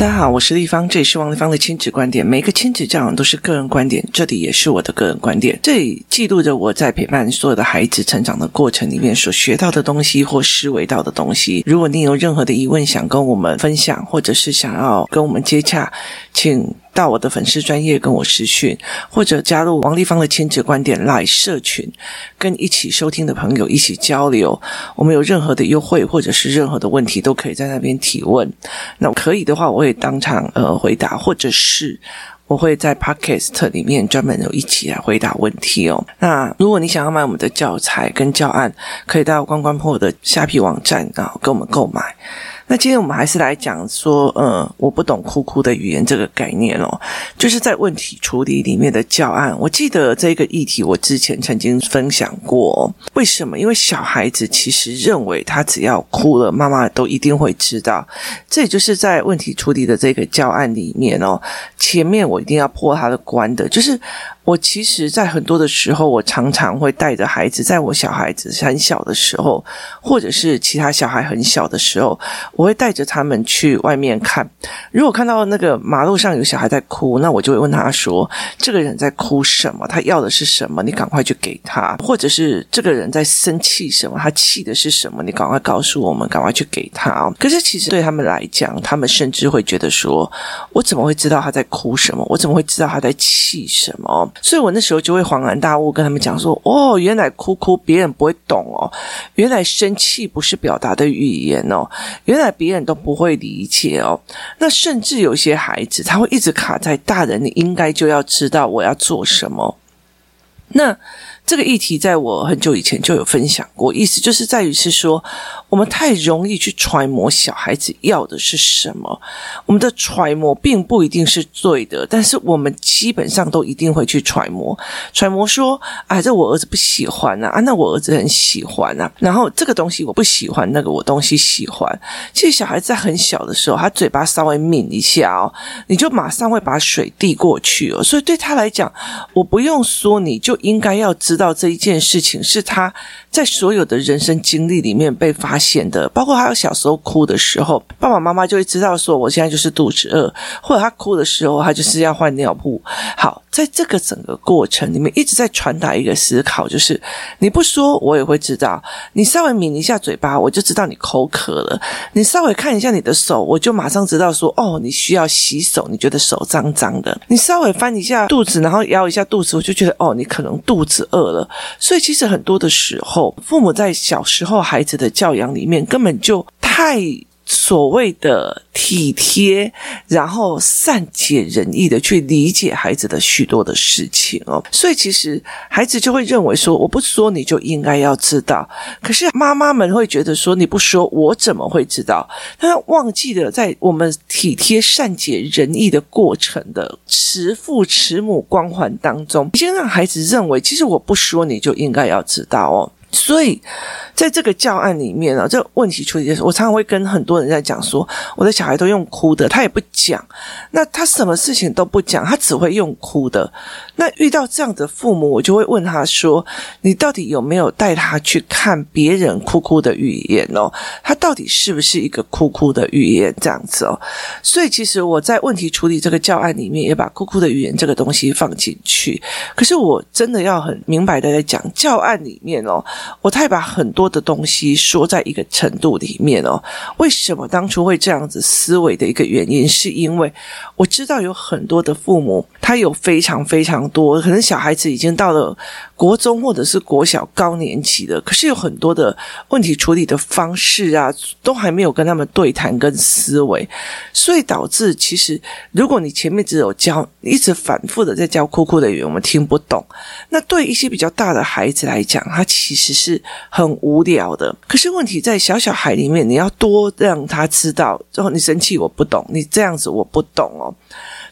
大家好，我是立方，这里是王立方的亲子观点。每个亲子教养都是个人观点，这里也是我的个人观点。这里记录着我在陪伴所有的孩子成长的过程里面所学到的东西或思维到的东西。如果你有任何的疑问想跟我们分享，或者是想要跟我们接洽，请到我的粉丝专页跟我私讯，或者加入王立芳的亲子观点来社群，跟一起收听的朋友一起交流。我们有任何的优惠或者是任何的问题，都可以在那边提问。那可以的话，我会。当场呃回答，或者是我会在 Podcast 里面专门有一起来回答问题哦。那如果你想要买我们的教材跟教案，可以到关关破的虾皮网站啊，跟我们购买。那今天我们还是来讲说，呃，我不懂哭哭的语言这个概念哦，就是在问题处理里面的教案。我记得这个议题我之前曾经分享过，为什么？因为小孩子其实认为他只要哭了，妈妈都一定会知道。这也就是在问题处理的这个教案里面哦，前面我一定要破他的关的，就是。我其实，在很多的时候，我常常会带着孩子，在我小孩子很小的时候，或者是其他小孩很小的时候，我会带着他们去外面看。如果看到那个马路上有小孩在哭，那我就会问他说：“这个人在哭什么？他要的是什么？你赶快去给他。”或者是这个人在生气什么？他气的是什么？你赶快告诉我们，赶快去给他。可是其实对他们来讲，他们甚至会觉得说：“我怎么会知道他在哭什么？我怎么会知道他在气什么？”所以我那时候就会恍然大悟，跟他们讲说：“哦，原来哭哭别人不会懂哦，原来生气不是表达的语言哦，原来别人都不会理解哦。那甚至有些孩子他会一直卡在大人，你应该就要知道我要做什么。”那。这个议题在我很久以前就有分享过，意思就是在于是说，我们太容易去揣摩小孩子要的是什么，我们的揣摩并不一定是对的，但是我们基本上都一定会去揣摩，揣摩说，啊，这我儿子不喜欢啊，啊，那我儿子很喜欢啊，然后这个东西我不喜欢，那个我东西喜欢。其实小孩子在很小的时候，他嘴巴稍微抿一下哦，你就马上会把水递过去哦，所以对他来讲，我不用说，你就应该要知道。这一件事情是他在所有的人生经历里面被发现的，包括他小时候哭的时候，爸爸妈妈就会知道说，我现在就是肚子饿，或者他哭的时候，他就是要换尿布。好，在这个整个过程里面，一直在传达一个思考，就是你不说，我也会知道；你稍微抿一下嘴巴，我就知道你口渴了；你稍微看一下你的手，我就马上知道说，哦，你需要洗手，你觉得手脏脏的；你稍微翻一下肚子，然后摇一下肚子，我就觉得，哦，你可能肚子饿。了，所以其实很多的时候，父母在小时候孩子的教养里面，根本就太所谓的体贴，然后善解人意的去理解孩子的许多的事情哦，所以其实孩子就会认为说，我不说你就应该要知道，可是妈妈们会觉得说，你不说我怎么会知道？他忘记了在我们体贴善解人意的过程的慈父慈母光环当中，已经让孩子认为，其实我不说你就应该要知道哦。所以，在这个教案里面啊，这个问题处理的时候，我常常会跟很多人在讲说，我的小孩都用哭的，他也不讲，那他什么事情都不讲，他只会用哭的。那遇到这样的父母，我就会问他说：“你到底有没有带他去看别人哭哭的语言哦？他到底是不是一个哭哭的语言这样子哦？”所以，其实我在问题处理这个教案里面，也把哭哭的语言这个东西放进去。可是，我真的要很明白的在讲教案里面哦。我太把很多的东西说在一个程度里面哦，为什么当初会这样子思维的一个原因，是因为我知道有很多的父母，他有非常非常多，可能小孩子已经到了国中或者是国小高年级的，可是有很多的问题处理的方式啊，都还没有跟他们对谈跟思维，所以导致其实如果你前面只有教，一直反复的在教哭哭的语言，我们听不懂。那对一些比较大的孩子来讲，他其实是很无聊的。可是问题在小小孩里面，你要多让他知道，之后你生气我不懂，你这样子我不懂哦。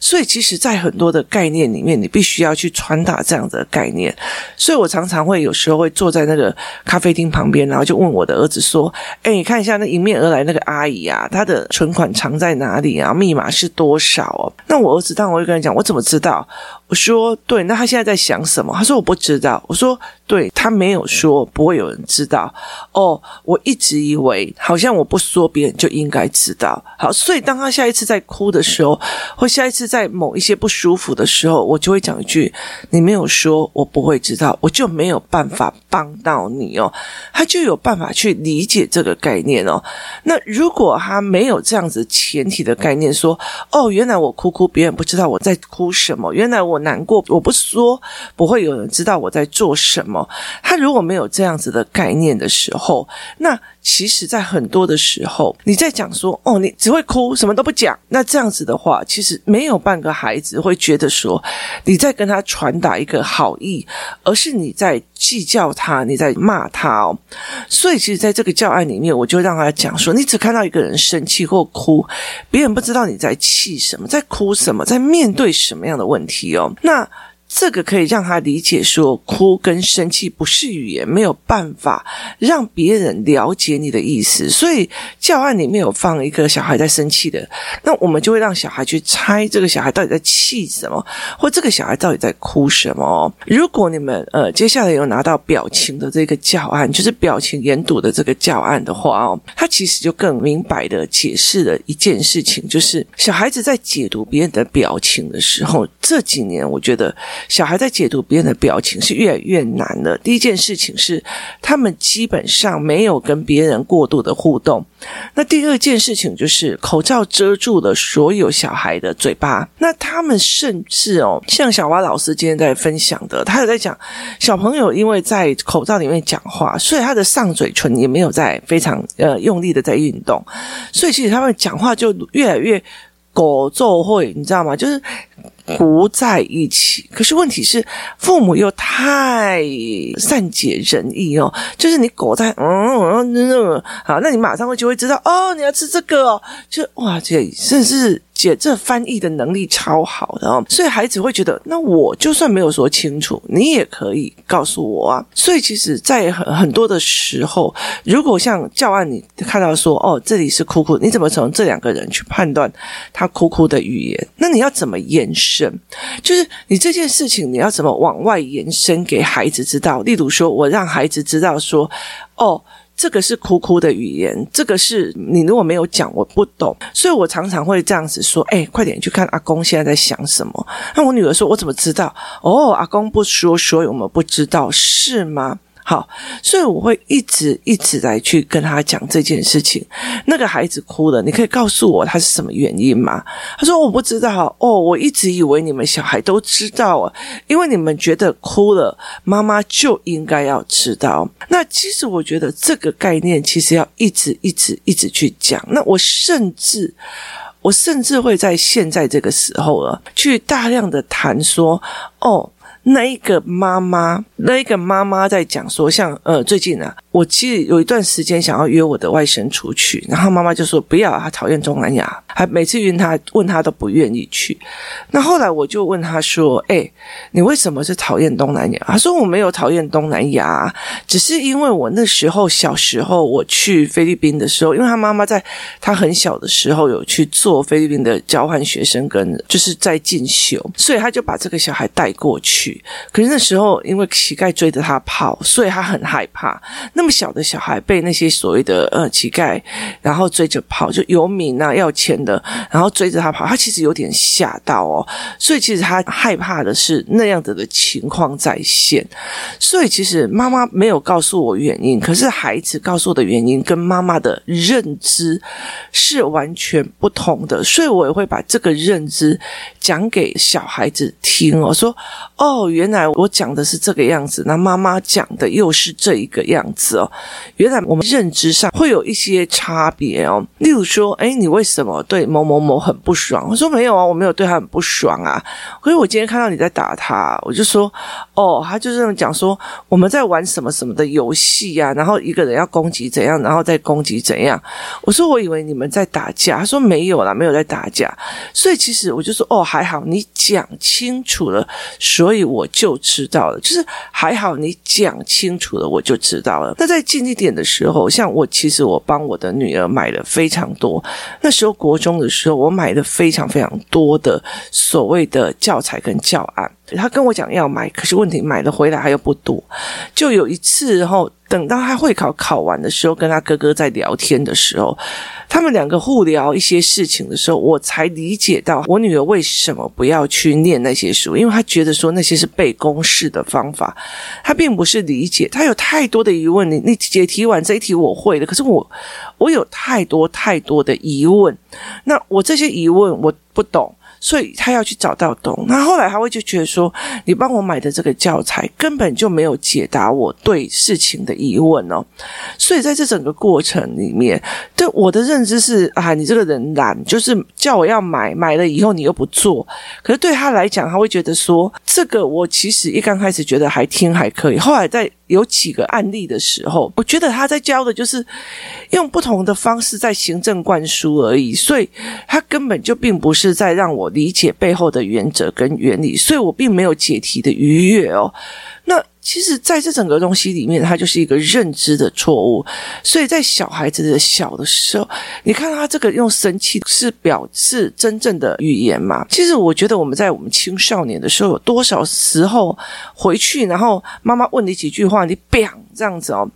所以，其实，在很多的概念里面，你必须要去传达这样的概念。所以我常常会有时候会坐在那个咖啡厅旁边，然后就问我的儿子说：“哎，你看一下那迎面而来那个阿姨啊，她的存款藏在哪里啊？密码是多少哦？”那我儿子当然我会跟他讲：“我怎么知道？我说对，那他现在在想什么？他说我不知道。我说对，他没有说，不会有人知道。哦，我一直以为好像我不说，别人就应该知道。好，所以当他下一次在哭的时候，或下一次在某一些不舒服的时候，我就会讲一句：你没有说，我不会知道，我就没有办法帮到你哦。他就有办法去理解这个概念哦。那如果他没有这样子前提的概念，说哦，原来我哭哭，别人不知道我在哭什么，原来我。难过，我不说，不会有人知道我在做什么。他如果没有这样子的概念的时候，那其实，在很多的时候，你在讲说，哦，你只会哭，什么都不讲。那这样子的话，其实没有半个孩子会觉得说你在跟他传达一个好意，而是你在计较他，你在骂他哦。所以，其实，在这个教案里面，我就让他讲说，你只看到一个人生气或哭，别人不知道你在气什么，在哭什么，在面对什么样的问题哦。那这个可以让他理解说，哭跟生气不是语言，没有办法让别人了解你的意思。所以教案里面有放一个小孩在生气的，那我们就会让小孩去猜这个小孩到底在气什么，或这个小孩到底在哭什么。如果你们呃接下来有拿到表情的这个教案，就是表情研读的这个教案的话哦，他其实就更明白的解释了一件事情，就是小孩子在解读别人的表情的时候，这几年我觉得。小孩在解读别人的表情是越来越难了。第一件事情是，他们基本上没有跟别人过度的互动。那第二件事情就是，口罩遮住了所有小孩的嘴巴。那他们甚至哦，像小蛙老师今天在分享的，他有在讲，小朋友因为在口罩里面讲话，所以他的上嘴唇也没有在非常呃用力的在运动，所以其实他们讲话就越来越狗奏会，你知道吗？就是。糊在一起，可是问题是父母又太善解人意哦，就是你裹在嗯嗯嗯，好，那你马上会就会知道哦，你要吃这个哦，就哇，这真是。姐，这翻译的能力超好的哦，所以孩子会觉得，那我就算没有说清楚，你也可以告诉我啊。所以其实，在很很多的时候，如果像教案你看到说，哦，这里是哭哭，你怎么从这两个人去判断他哭哭的语言？那你要怎么延伸？就是你这件事情，你要怎么往外延伸给孩子知道？例如说，我让孩子知道说，哦。这个是哭哭的语言，这个是你如果没有讲，我不懂，所以我常常会这样子说：“哎，快点去看阿公现在在想什么。”那我女儿说：“我怎么知道？”哦，阿公不说，所以我们不知道，是吗？好，所以我会一直一直来去跟他讲这件事情。那个孩子哭了，你可以告诉我他是什么原因吗？他说我不知道。哦，我一直以为你们小孩都知道啊，因为你们觉得哭了，妈妈就应该要知道。那其实我觉得这个概念其实要一直一直一直去讲。那我甚至我甚至会在现在这个时候了，去大量的谈说哦。那一个妈妈，那一个妈妈在讲说，像呃，最近啊。我其实有一段时间想要约我的外甥出去，然后妈妈就说不要，她讨厌东南亚，还每次约她问她都不愿意去。那后来我就问她说：“哎，你为什么是讨厌东南亚？”她说：“我没有讨厌东南亚，只是因为我那时候小时候我去菲律宾的时候，因为她妈妈在她很小的时候有去做菲律宾的交换学生，跟就是在进修，所以她就把这个小孩带过去。可是那时候因为乞丐追着她跑，所以她很害怕。那么不小的小孩被那些所谓的呃乞丐，然后追着跑，就游民啊要钱的，然后追着他跑，他其实有点吓到哦，所以其实他害怕的是那样子的情况再现，所以其实妈妈没有告诉我原因，可是孩子告诉我的原因跟妈妈的认知是完全不同的，所以我也会把这个认知讲给小孩子听哦，说哦，原来我讲的是这个样子，那妈妈讲的又是这一个样子。哦，原来我们认知上会有一些差别哦。例如说，哎，你为什么对某某某很不爽？我说没有啊，我没有对他很不爽啊。可是我今天看到你在打他，我就说，哦，他就这么讲说，我们在玩什么什么的游戏呀，然后一个人要攻击怎样，然后再攻击怎样。我说我以为你们在打架，他说没有啦，没有在打架。所以其实我就说，哦，还好你讲清楚了，所以我就知道了。就是还好你讲清楚了，我就知道了。那在近一点的时候，像我其实我帮我的女儿买了非常多。那时候国中的时候，我买了非常非常多的所谓的教材跟教案。他跟我讲要买，可是问题买了回来还又不多。就有一次后，等到他会考考完的时候，跟他哥哥在聊天的时候，他们两个互聊一些事情的时候，我才理解到我女儿为什么不要去念那些书，因为她觉得说那些是背公式的方法，她并不是理解，她有太多的疑问。你你解题完这一题我会的，可是我我有太多太多的疑问，那我这些疑问我不懂。所以他要去找到懂，那后来他会就觉得说，你帮我买的这个教材根本就没有解答我对事情的疑问哦。所以在这整个过程里面，对我的认知是啊，你这个人懒，就是叫我要买，买了以后你又不做。可是对他来讲，他会觉得说，这个我其实一刚开始觉得还听还可以，后来在。有几个案例的时候，我觉得他在教的就是用不同的方式在行政灌输而已，所以他根本就并不是在让我理解背后的原则跟原理，所以我并没有解题的愉悦哦。那。其实，在这整个东西里面，它就是一个认知的错误。所以在小孩子的小的时候，你看他这个用神气是表示真正的语言嘛？其实，我觉得我们在我们青少年的时候，有多少时候回去，然后妈妈问你几句话，你 biang 这样子哦。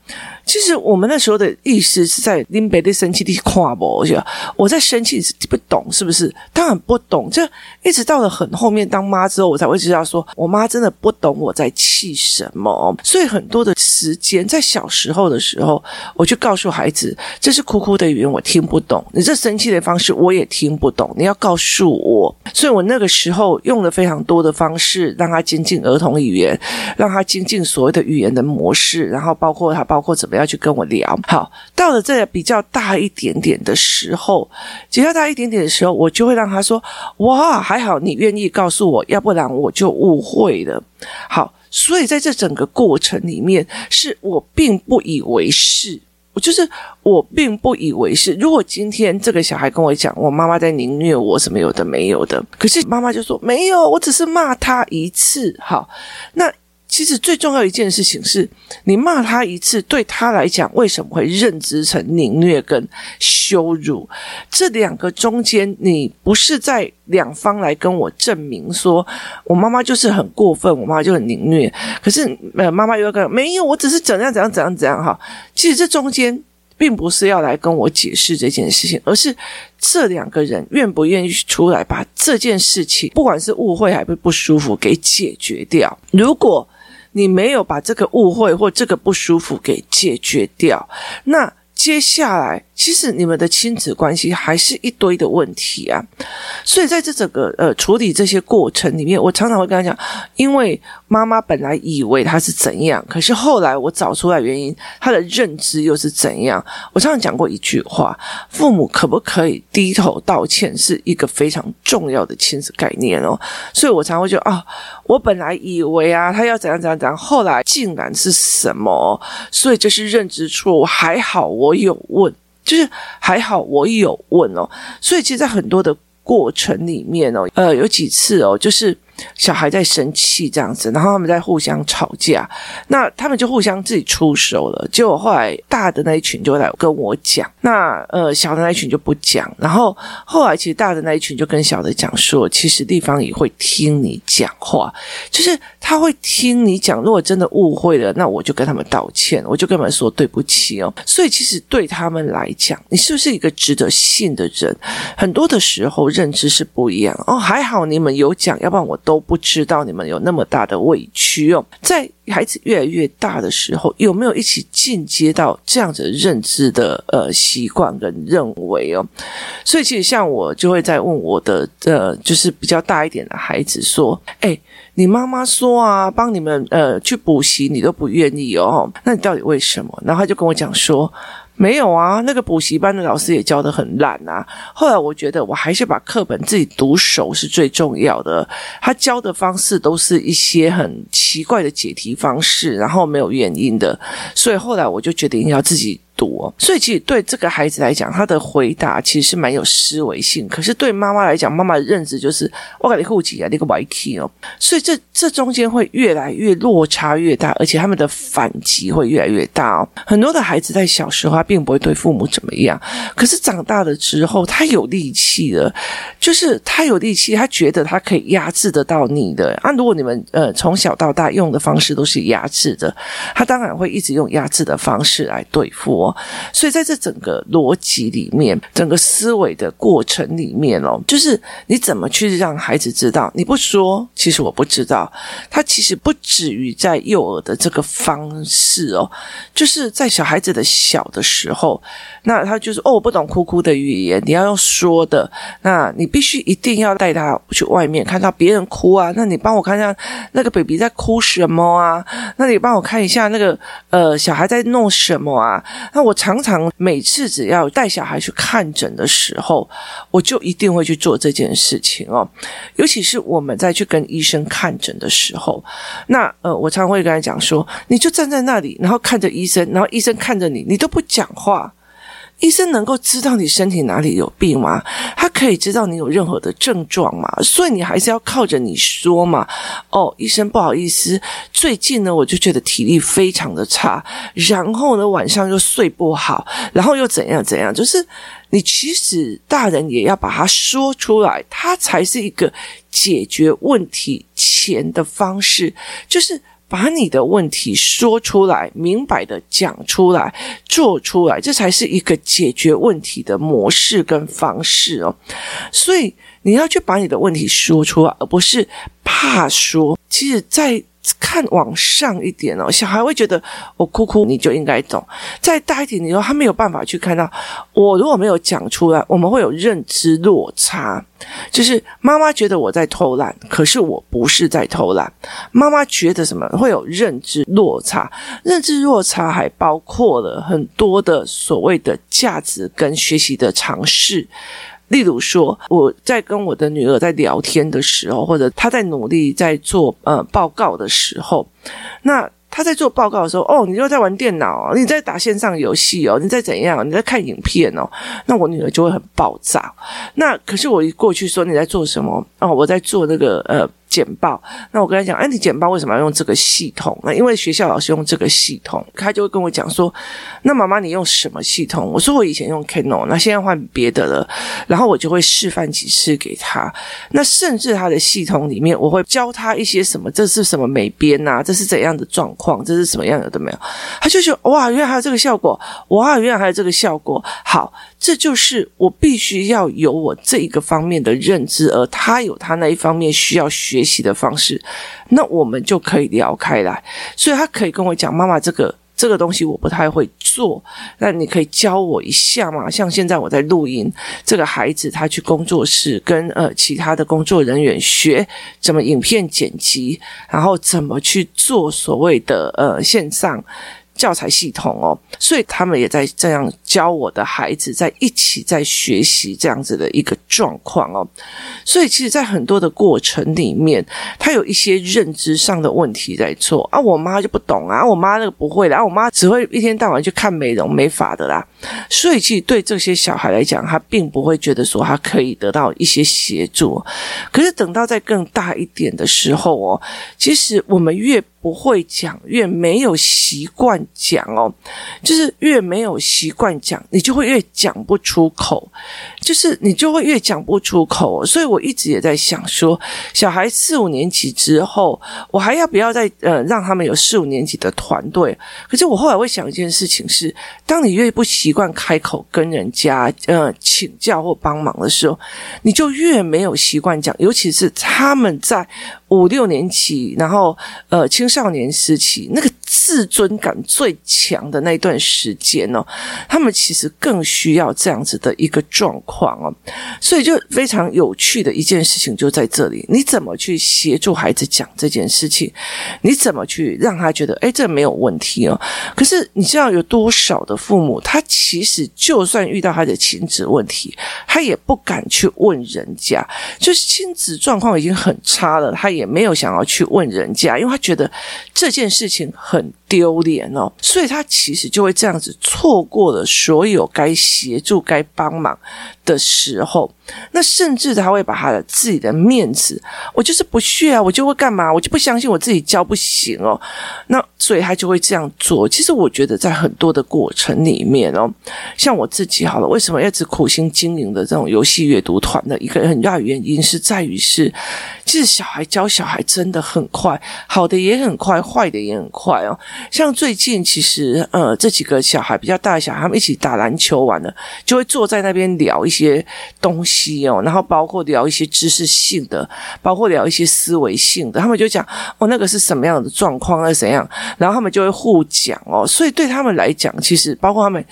其实我们那时候的意思是在拎别的生气地跨步，就我在生气，是不懂是不是？当然不懂。就一直到了很后面当妈之后，我才会知道说，我妈真的不懂我在气什么。所以很多的时间在小时候的时候，我就告诉孩子，这是哭哭的语言，我听不懂。你这生气的方式，我也听不懂。你要告诉我。所以我那个时候用了非常多的方式，让他精进儿童语言，让他精进所谓的语言的模式，然后包括他，包括怎么。样去跟我聊。好，到了这个比较大一点点的时候，比较大一点点的时候，我就会让他说：“哇，还好你愿意告诉我，要不然我就误会了。”好，所以在这整个过程里面，是我并不以为是，我就是我并不以为是。如果今天这个小孩跟我讲，我妈妈在凌虐我，什么有的没有的，可是妈妈就说没有，我只是骂他一次。好，那。其实最重要一件事情是，你骂他一次，对他来讲，为什么会认知成凌虐跟羞辱？这两个中间，你不是在两方来跟我证明说，我妈妈就是很过分，我妈妈就很凌虐。可是，呃，妈妈又要跟没有，我只是怎样怎样怎样怎样哈。其实这中间并不是要来跟我解释这件事情，而是这两个人愿不愿意出来把这件事情，不管是误会还是不舒服，给解决掉。如果你没有把这个误会或这个不舒服给解决掉，那接下来其实你们的亲子关系还是一堆的问题啊。所以在这整个呃处理这些过程里面，我常常会跟他讲，因为妈妈本来以为他是怎样，可是后来我找出来原因，他的认知又是怎样。我常常讲过一句话：父母可不可以低头道歉，是一个非常重要的亲子概念哦。所以我常会觉得啊。我本来以为啊，他要怎样怎样怎样，后来竟然是什么？所以这是认知错误。还好我有问，就是还好我有问哦。所以其实，在很多的过程里面哦，呃，有几次哦，就是。小孩在生气这样子，然后他们在互相吵架，那他们就互相自己出手了。结果后来大的那一群就来跟我讲，那呃小的那一群就不讲。然后后来其实大的那一群就跟小的讲说，其实地方也会听你讲话，就是他会听你讲。如果真的误会了，那我就跟他们道歉，我就跟他们说对不起哦。所以其实对他们来讲，你是不是一个值得信的人？很多的时候认知是不一样哦。还好你们有讲，要不然我都。都不知道你们有那么大的委屈哦，在孩子越来越大的时候，有没有一起进阶到这样子认知的呃习惯跟认为哦？所以其实像我就会在问我的呃，就是比较大一点的孩子说：“哎，你妈妈说啊，帮你们呃去补习，你都不愿意哦，那你到底为什么？”然后他就跟我讲说。没有啊，那个补习班的老师也教的很烂啊。后来我觉得我还是把课本自己读熟是最重要的。他教的方式都是一些很奇怪的解题方式，然后没有原因的。所以后来我就决定要自己多。所以其实对这个孩子来讲，他的回答其实是蛮有思维性。可是对妈妈来讲，妈妈的认知就是我给你户籍啊，那个 Y K 哦。所以这这中间会越来越落差越大，而且他们的反击会越来越大哦。很多的孩子在小时候他并不会对父母怎么样，可是长大了之后，他有力气了，就是他有力气，他觉得他可以压制得到你的。啊，如果你们呃从小到大用的方式都是压制的，他当然会一直用压制的方式来对付所以在这整个逻辑里面，整个思维的过程里面哦，就是你怎么去让孩子知道，你不说，其实我不知道。他其实不止于在幼儿的这个方式哦，就是在小孩子的小的时候，那他就是哦，我不懂哭哭的语言，你要用说的，那你必须一定要带他去外面看到别人哭啊，那你帮我看一下那个 baby 在哭什么啊？那你帮我看一下那个呃小孩在弄什么啊？那我常常每次只要带小孩去看诊的时候，我就一定会去做这件事情哦，尤其是我们在去跟医生看诊的时候，那呃，我常会跟他讲说，你就站在那里，然后看着医生，然后医生看着你，你都不讲话。医生能够知道你身体哪里有病吗？他可以知道你有任何的症状吗？所以你还是要靠着你说嘛。哦，医生不好意思，最近呢，我就觉得体力非常的差，然后呢，晚上又睡不好，然后又怎样怎样，就是你其实大人也要把它说出来，它才是一个解决问题前的方式，就是。把你的问题说出来，明白的讲出来，做出来，这才是一个解决问题的模式跟方式哦。所以你要去把你的问题说出来，而不是怕说。其实，在看往上一点哦，小孩会觉得我哭哭你就应该懂。再大一点，你说他没有办法去看到我如果没有讲出来，我们会有认知落差。就是妈妈觉得我在偷懒，可是我不是在偷懒。妈妈觉得什么会有认知落差？认知落差还包括了很多的所谓的价值跟学习的尝试。例如说，我在跟我的女儿在聊天的时候，或者她在努力在做呃报告的时候，那她在做报告的时候，哦，你又在玩电脑，你在打线上游戏哦，你在怎样？你在看影片哦，那我女儿就会很爆炸。那可是我一过去说你在做什么？哦，我在做那个呃。简报，那我跟他讲，哎，你简报为什么要用这个系统？那因为学校老师用这个系统，他就会跟我讲说，那妈妈你用什么系统？我说我以前用 Keynote，那现在换别的了。然后我就会示范几次给他。那甚至他的系统里面，我会教他一些什么，这是什么美编呐？这是怎样的状况？这是什么样的都没有？他就觉得哇，原来还有这个效果！哇，原来还有这个效果！好，这就是我必须要有我这一个方面的认知，而他有他那一方面需要学。学习的方式，那我们就可以聊开来。所以他可以跟我讲：“妈妈，这个这个东西我不太会做，那你可以教我一下吗？”像现在我在录音，这个孩子他去工作室跟呃其他的工作人员学怎么影片剪辑，然后怎么去做所谓的呃线上。教材系统哦，所以他们也在这样教我的孩子，在一起在学习这样子的一个状况哦。所以其实，在很多的过程里面，他有一些认知上的问题在做啊。我妈就不懂啊，我妈那个不会的啊，我妈只会一天到晚去看美容美发的啦。所以，其实对这些小孩来讲，他并不会觉得说他可以得到一些协助。可是等到在更大一点的时候哦，其实我们越不会讲，越没有习惯讲哦，就是越没有习惯讲，你就会越讲不出口，就是你就会越讲不出口。所以我一直也在想说，小孩四五年级之后，我还要不要再呃让他们有四五年级的团队？可是我后来会想一件事情是，当你越不习惯开口跟人家呃请教或帮忙的时候，你就越没有习惯讲，尤其是他们在五六年级，然后呃青。少年时期那个自尊感最强的那段时间哦，他们其实更需要这样子的一个状况哦，所以就非常有趣的一件事情就在这里，你怎么去协助孩子讲这件事情？你怎么去让他觉得诶，这没有问题哦？可是你知道有多少的父母，他其实就算遇到他的亲子问题，他也不敢去问人家，就是亲子状况已经很差了，他也没有想要去问人家，因为他觉得。这件事情很丢脸哦，所以他其实就会这样子错过了所有该协助、该帮忙的时候。那甚至他会把他的自己的面子，我就是不屑啊，我就会干嘛？我就不相信我自己教不行哦。那所以他就会这样做。其实我觉得在很多的过程里面哦，像我自己好了，为什么一直苦心经营的这种游戏阅读团的一个很大原因是在于是，其实小孩教小孩真的很快，好的也很快，坏的也很快哦。像最近其实呃这几个小孩比较大的小孩，他们一起打篮球完了，就会坐在那边聊一些东西。哦，然后包括聊一些知识性的，包括聊一些思维性的，他们就讲哦，那个是什么样的状况，那是怎样，然后他们就会互讲哦，所以对他们来讲，其实包括他们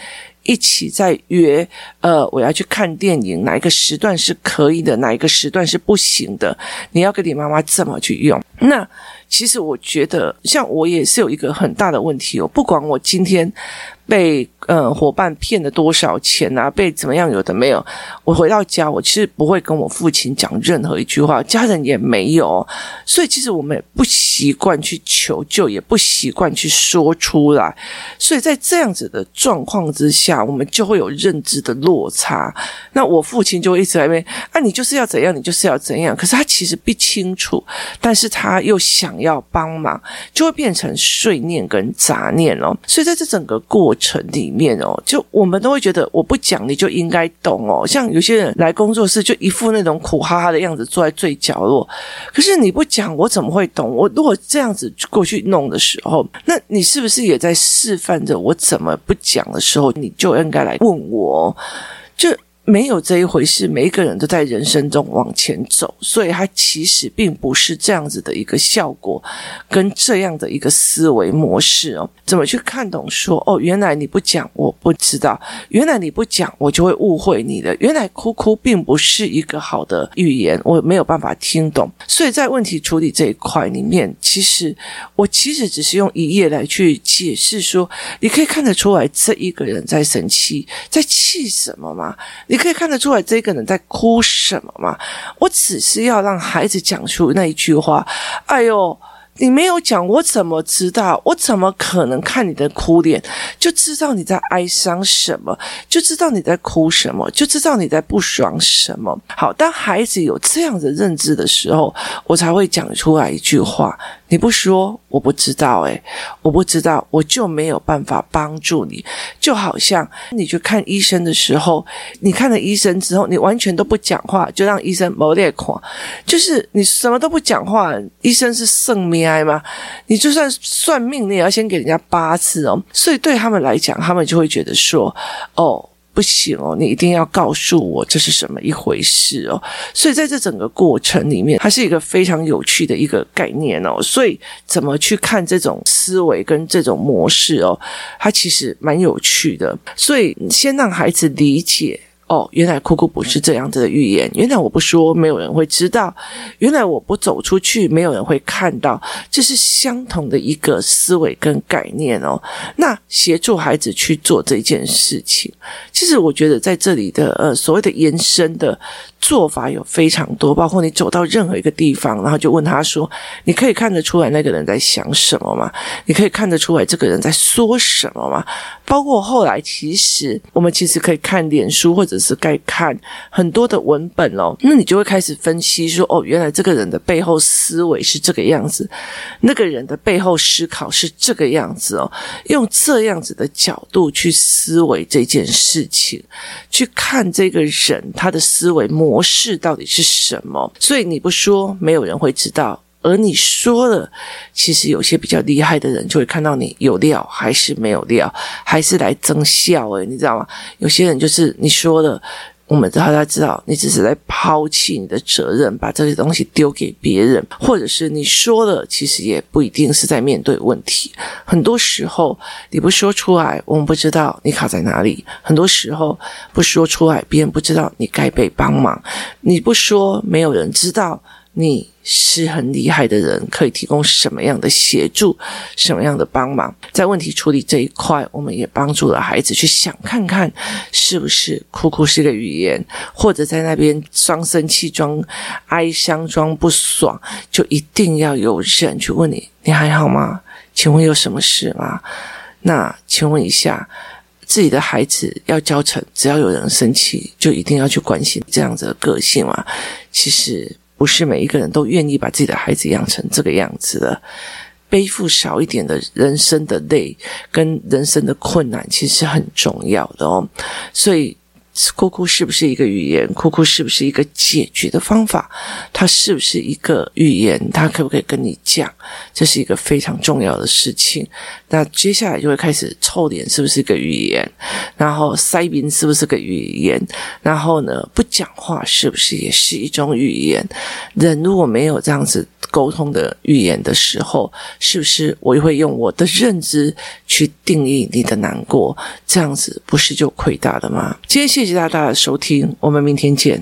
一起在约，呃，我要去看电影，哪一个时段是可以的，哪一个时段是不行的，你要跟你妈妈这么去用。那其实我觉得，像我也是有一个很大的问题哦，不管我今天。被呃伙伴骗了多少钱啊？被怎么样？有的没有。我回到家，我其实不会跟我父亲讲任何一句话，家人也没有。所以其实我们也不习惯去求救，也不习惯去说出来。所以在这样子的状况之下，我们就会有认知的落差。那我父亲就会一直在那边啊，你就是要怎样，你就是要怎样。可是他其实不清楚，但是他又想要帮忙，就会变成碎念跟杂念哦。所以在这整个过城里面哦，就我们都会觉得我不讲你就应该懂哦。像有些人来工作室就一副那种苦哈哈的样子，坐在最角落。可是你不讲，我怎么会懂？我如果这样子过去弄的时候，那你是不是也在示范着我怎么不讲的时候，你就应该来问我？没有这一回事，每一个人都在人生中往前走，所以他其实并不是这样子的一个效果，跟这样的一个思维模式哦。怎么去看懂说哦，原来你不讲我不知道，原来你不讲我就会误会你的，原来哭哭并不是一个好的语言，我没有办法听懂。所以在问题处理这一块里面，其实我其实只是用一页来去解释说，你可以看得出来这一个人在生气，在气什么吗？你。可以看得出来这个人在哭什么吗？我只是要让孩子讲出那一句话。哎呦，你没有讲，我怎么知道？我怎么可能看你的哭脸就知道你在哀伤什么？就知道你在哭什么？就知道你在不爽什么？好，当孩子有这样的认知的时候，我才会讲出来一句话。你不说，我不知道。诶，我不知道，我就没有办法帮助你。就好像你去看医生的时候，你看了医生之后，你完全都不讲话，就让医生没得看。就是你什么都不讲话，医生是算命吗？你就算算命，你也要先给人家八字哦。所以对他们来讲，他们就会觉得说，哦。不行哦，你一定要告诉我这是什么一回事哦。所以在这整个过程里面，它是一个非常有趣的一个概念哦。所以怎么去看这种思维跟这种模式哦，它其实蛮有趣的。所以先让孩子理解。哦，原来哭哭不是这样子的预言。原来我不说，没有人会知道。原来我不走出去，没有人会看到。这是相同的一个思维跟概念哦。那协助孩子去做这件事情，其实我觉得在这里的呃所谓的延伸的。做法有非常多，包括你走到任何一个地方，然后就问他说：“你可以看得出来那个人在想什么吗？你可以看得出来这个人在说什么吗？”包括后来，其实我们其实可以看脸书，或者是该看很多的文本哦。那你就会开始分析说：“哦，原来这个人的背后思维是这个样子，那个人的背后思考是这个样子哦。”用这样子的角度去思维这件事情，去看这个人他的思维模。模式到底是什么？所以你不说，没有人会知道；而你说了，其实有些比较厉害的人就会看到你有料还是没有料，还是来增效。诶，你知道吗？有些人就是你说了。我们大家知道，你只是在抛弃你的责任，把这些东西丢给别人，或者是你说了，其实也不一定是在面对问题。很多时候你不说出来，我们不知道你卡在哪里；很多时候不说出来，别人不知道你该被帮忙。你不说，没有人知道。你是很厉害的人，可以提供什么样的协助，什么样的帮忙？在问题处理这一块，我们也帮助了孩子去想看看，是不是哭哭是个语言，或者在那边装生气、装哀伤、装不爽，就一定要有人去问你，你还好吗？请问有什么事吗？那请问一下，自己的孩子要教成，只要有人生气，就一定要去关心这样子的个性吗？其实不是每一个人都愿意把自己的孩子养成这个样子的。背负少一点的人生的累跟人生的困难，其实很重要的哦。所以。哭哭是不是一个语言？哭哭是不是一个解决的方法？它是不是一个语言？它可不可以跟你讲？这是一个非常重要的事情。那接下来就会开始臭脸是不是个语言？然后塞宾是不是个语言？然后呢，不讲话是不是也是一种语言？人如果没有这样子沟通的语言的时候，是不是我也会用我的认知去定义你的难过？这样子不是就亏大了吗？今天。谢谢大家的收听，我们明天见。